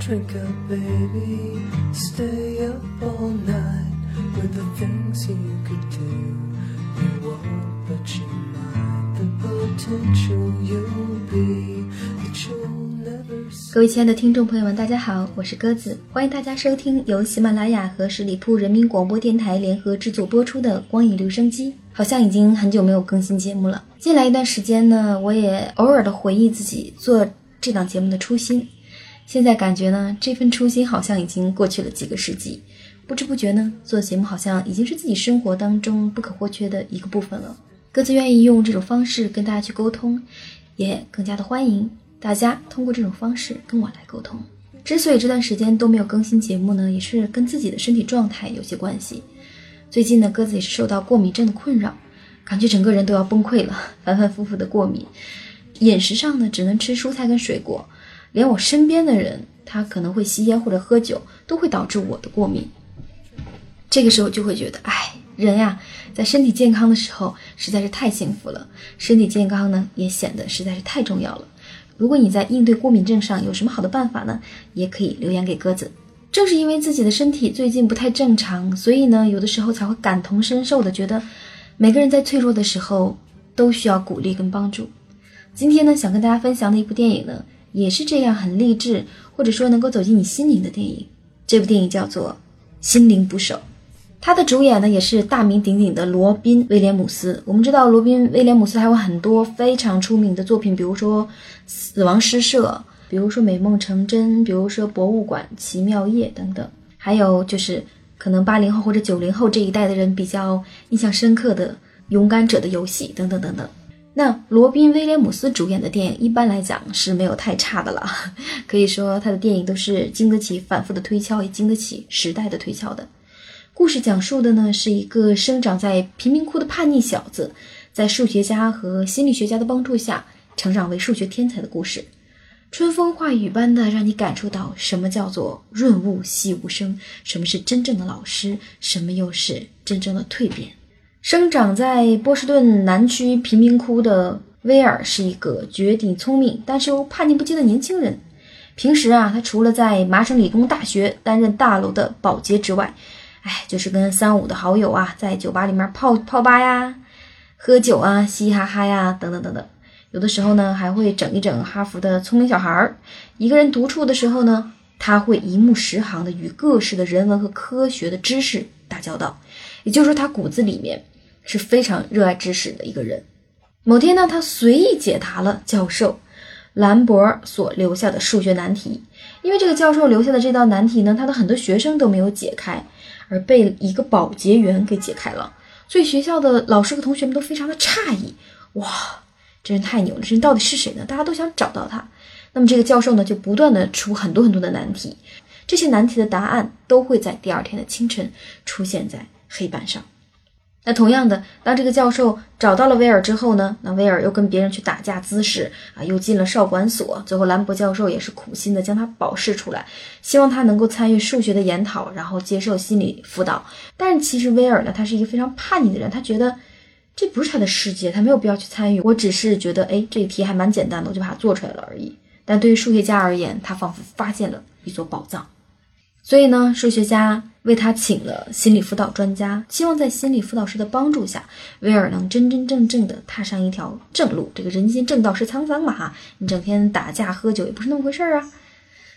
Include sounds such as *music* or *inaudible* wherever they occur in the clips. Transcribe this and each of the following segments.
Drink up, baby, stay up all night with the things you could do. You won't, but you might. The potential you'll be that you'll never see. 各位亲爱的听众朋友们，大家好，我是鸽子，欢迎大家收听由喜马拉雅和十里铺人民广播电台联合制作播出的《光影留声机》。好像已经很久没有更新节目了。近来一段时间呢，我也偶尔的回忆自己做这档节目的初心。现在感觉呢，这份初心好像已经过去了几个世纪，不知不觉呢，做节目好像已经是自己生活当中不可或缺的一个部分了。各自愿意用这种方式跟大家去沟通，也更加的欢迎大家通过这种方式跟我来沟通。之所以这段时间都没有更新节目呢，也是跟自己的身体状态有些关系。最近呢，鸽子也是受到过敏症的困扰，感觉整个人都要崩溃了，*laughs* 反反复复的过敏。饮食上呢，只能吃蔬菜跟水果。连我身边的人，他可能会吸烟或者喝酒，都会导致我的过敏。这个时候就会觉得，哎，人呀，在身体健康的时候实在是太幸福了。身体健康呢，也显得实在是太重要了。如果你在应对过敏症上有什么好的办法呢，也可以留言给鸽子。正是因为自己的身体最近不太正常，所以呢，有的时候才会感同身受的觉得，每个人在脆弱的时候都需要鼓励跟帮助。今天呢，想跟大家分享的一部电影呢。也是这样很励志，或者说能够走进你心灵的电影。这部电影叫做《心灵捕手》，它的主演呢也是大名鼎鼎的罗宾·威廉姆斯。我们知道罗宾·威廉姆斯还有很多非常出名的作品，比如说《死亡诗社》，比如说《美梦成真》，比如说《博物馆奇妙夜》等等。还有就是可能八零后或者九零后这一代的人比较印象深刻的《勇敢者的游戏》等等等等。那罗宾·威廉姆斯主演的电影，一般来讲是没有太差的了。*laughs* 可以说他的电影都是经得起反复的推敲，也经得起时代的推敲的。故事讲述的呢，是一个生长在贫民窟的叛逆小子，在数学家和心理学家的帮助下，成长为数学天才的故事。春风化雨般的让你感受到什么叫做润物细无声，什么是真正的老师，什么又是真正的蜕变。生长在波士顿南区贫民窟的威尔是一个绝顶聪明，但是又叛逆不羁的年轻人。平时啊，他除了在麻省理工大学担任大楼的保洁之外，哎，就是跟三五的好友啊，在酒吧里面泡泡吧呀、喝酒啊、嘻嘻哈哈呀，等等等等。有的时候呢，还会整一整哈佛的聪明小孩儿。一个人独处的时候呢，他会一目十行的与各式的人文和科学的知识打交道，也就是说，他骨子里面。是非常热爱知识的一个人。某天呢，他随意解答了教授兰博所留下的数学难题。因为这个教授留下的这道难题呢，他的很多学生都没有解开，而被一个保洁员给解开了。所以学校的老师和同学们都非常的诧异。哇，这人太牛了！这人到底是谁呢？大家都想找到他。那么这个教授呢，就不断的出很多很多的难题。这些难题的答案都会在第二天的清晨出现在黑板上。那同样的，当这个教授找到了威尔之后呢，那威尔又跟别人去打架滋事啊，又进了少管所。最后，兰博教授也是苦心的将他保释出来，希望他能够参与数学的研讨，然后接受心理辅导。但是其实威尔呢，他是一个非常叛逆的人，他觉得这不是他的世界，他没有必要去参与。我只是觉得，哎，这个题还蛮简单的，我就把它做出来了而已。但对于数学家而言，他仿佛发现了一座宝藏。所以呢，数学家为他请了心理辅导专家，希望在心理辅导师的帮助下，威尔能真真正正的踏上一条正路。这个人间正道是沧桑嘛，哈，你整天打架喝酒也不是那么回事儿啊。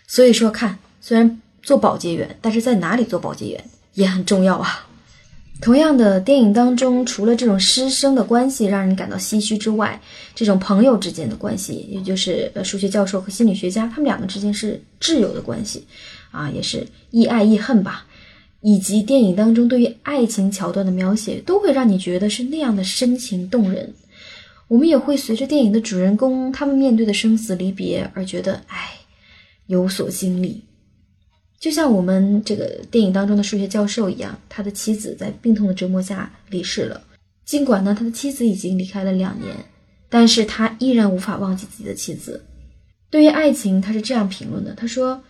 所以说，看，虽然做保洁员，但是在哪里做保洁员也很重要啊。同样的，电影当中除了这种师生的关系让人感到唏嘘之外，这种朋友之间的关系，也就是呃数学教授和心理学家，他们两个之间是挚友的关系。啊，也是亦爱亦恨吧，以及电影当中对于爱情桥段的描写，都会让你觉得是那样的深情动人。我们也会随着电影的主人公他们面对的生死离别而觉得，哎，有所经历。就像我们这个电影当中的数学教授一样，他的妻子在病痛的折磨下离世了。尽管呢，他的妻子已经离开了两年，但是他依然无法忘记自己的妻子。对于爱情，他是这样评论的：他说。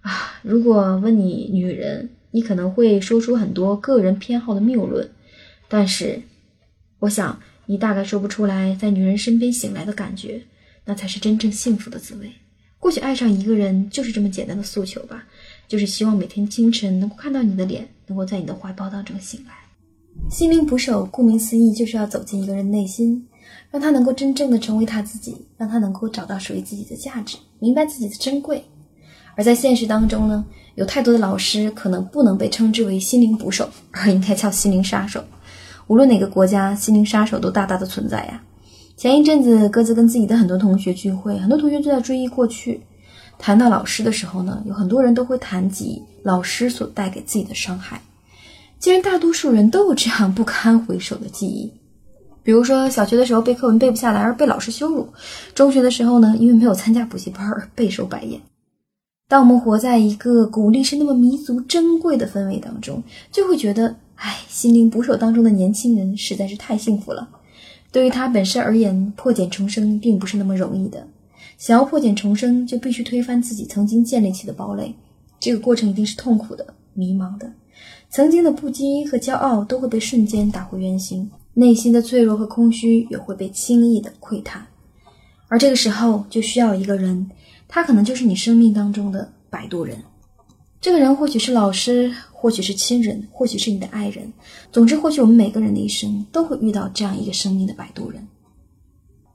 啊，如果问你女人，你可能会说出很多个人偏好的谬论，但是，我想你大概说不出来在女人身边醒来的感觉，那才是真正幸福的滋味。或许爱上一个人就是这么简单的诉求吧，就是希望每天清晨能够看到你的脸，能够在你的怀抱当中醒来。心灵捕手，顾名思义，就是要走进一个人内心，让他能够真正的成为他自己，让他能够找到属于自己的价值，明白自己的珍贵。而在现实当中呢，有太多的老师可能不能被称之为心灵捕手，而 *laughs* 应该叫心灵杀手。无论哪个国家，心灵杀手都大大的存在呀。前一阵子，各自跟自己的很多同学聚会，很多同学都在追忆过去。谈到老师的时候呢，有很多人都会谈及老师所带给自己的伤害。既然大多数人都有这样不堪回首的记忆，比如说小学的时候背课文背不下来而被老师羞辱，中学的时候呢，因为没有参加补习班而备受白眼。当我们活在一个鼓励是那么弥足珍贵的氛围当中，就会觉得，哎，心灵捕手当中的年轻人实在是太幸福了。对于他本身而言，破茧重生并不是那么容易的。想要破茧重生，就必须推翻自己曾经建立起的堡垒，这个过程一定是痛苦的、迷茫的。曾经的不羁和骄傲都会被瞬间打回原形，内心的脆弱和空虚也会被轻易的窥探。而这个时候，就需要一个人。他可能就是你生命当中的摆渡人，这个人或许是老师，或许是亲人，或许是你的爱人。总之，或许我们每个人的一生都会遇到这样一个生命的摆渡人。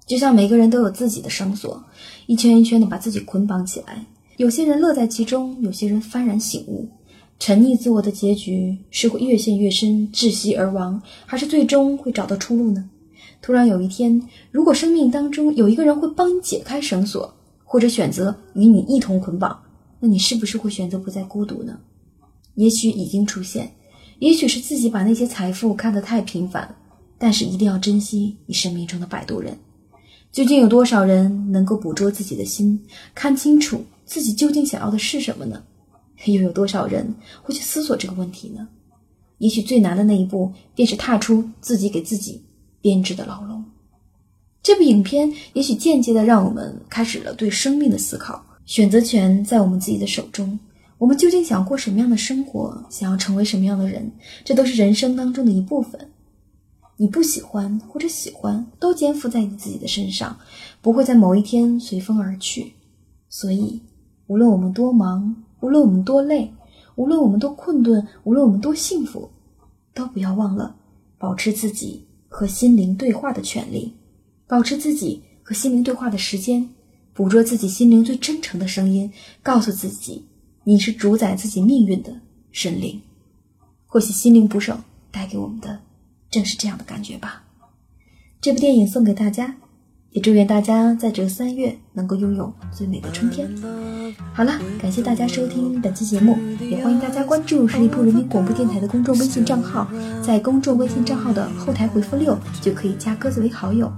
就像每个人都有自己的绳索，一圈一圈的把自己捆绑起来。有些人乐在其中，有些人幡然醒悟。沉溺自我的结局是会越陷越深，窒息而亡，还是最终会找到出路呢？突然有一天，如果生命当中有一个人会帮你解开绳索，或者选择与你一同捆绑，那你是不是会选择不再孤独呢？也许已经出现，也许是自己把那些财富看得太平凡，但是一定要珍惜你生命中的摆渡人。究竟有多少人能够捕捉自己的心，看清楚自己究竟想要的是什么呢？又有多少人会去思索这个问题呢？也许最难的那一步，便是踏出自己给自己编织的牢笼。这部影片也许间接的让我们开始了对生命的思考。选择权在我们自己的手中，我们究竟想过什么样的生活，想要成为什么样的人，这都是人生当中的一部分。你不喜欢或者喜欢，都肩负在你自己的身上，不会在某一天随风而去。所以，无论我们多忙，无论我们多累，无论我们多困顿，无论我们多幸福，都不要忘了保持自己和心灵对话的权利。保持自己和心灵对话的时间，捕捉自己心灵最真诚的声音，告诉自己，你是主宰自己命运的神灵。或许心灵捕手带给我们的，正是这样的感觉吧。这部电影送给大家，也祝愿大家在这三月能够拥有最美的春天。好了，感谢大家收听本期节目，也欢迎大家关注十里铺人民广播电台的公众微信账号，在公众微信账号的后台回复六，就可以加鸽子为好友。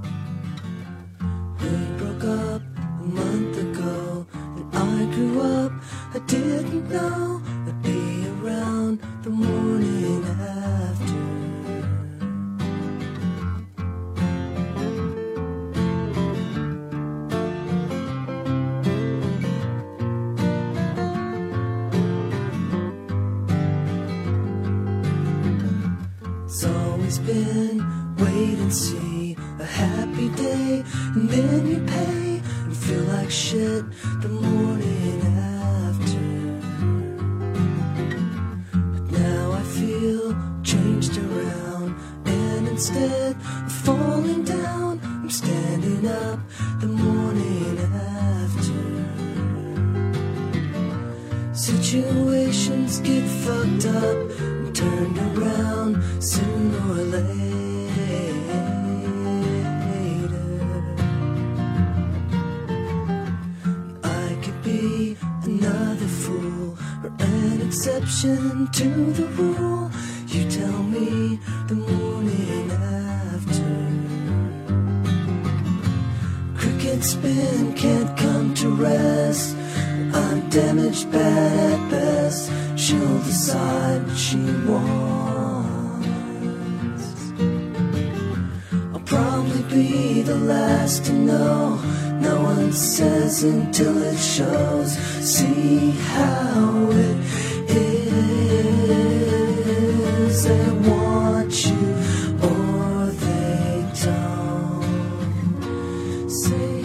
Wait and see, a happy day, and then you pay and feel like shit the morning after. But now I feel changed around, and instead of falling down, I'm standing up the morning after. Situations get fucked up and turned around sooner or later. Exception to the rule. You tell me the morning after. Cricket spin can't come to rest. I'm damaged bad at best. She'll decide she wants. I'll probably be the last to know. No one says until it shows. See how it say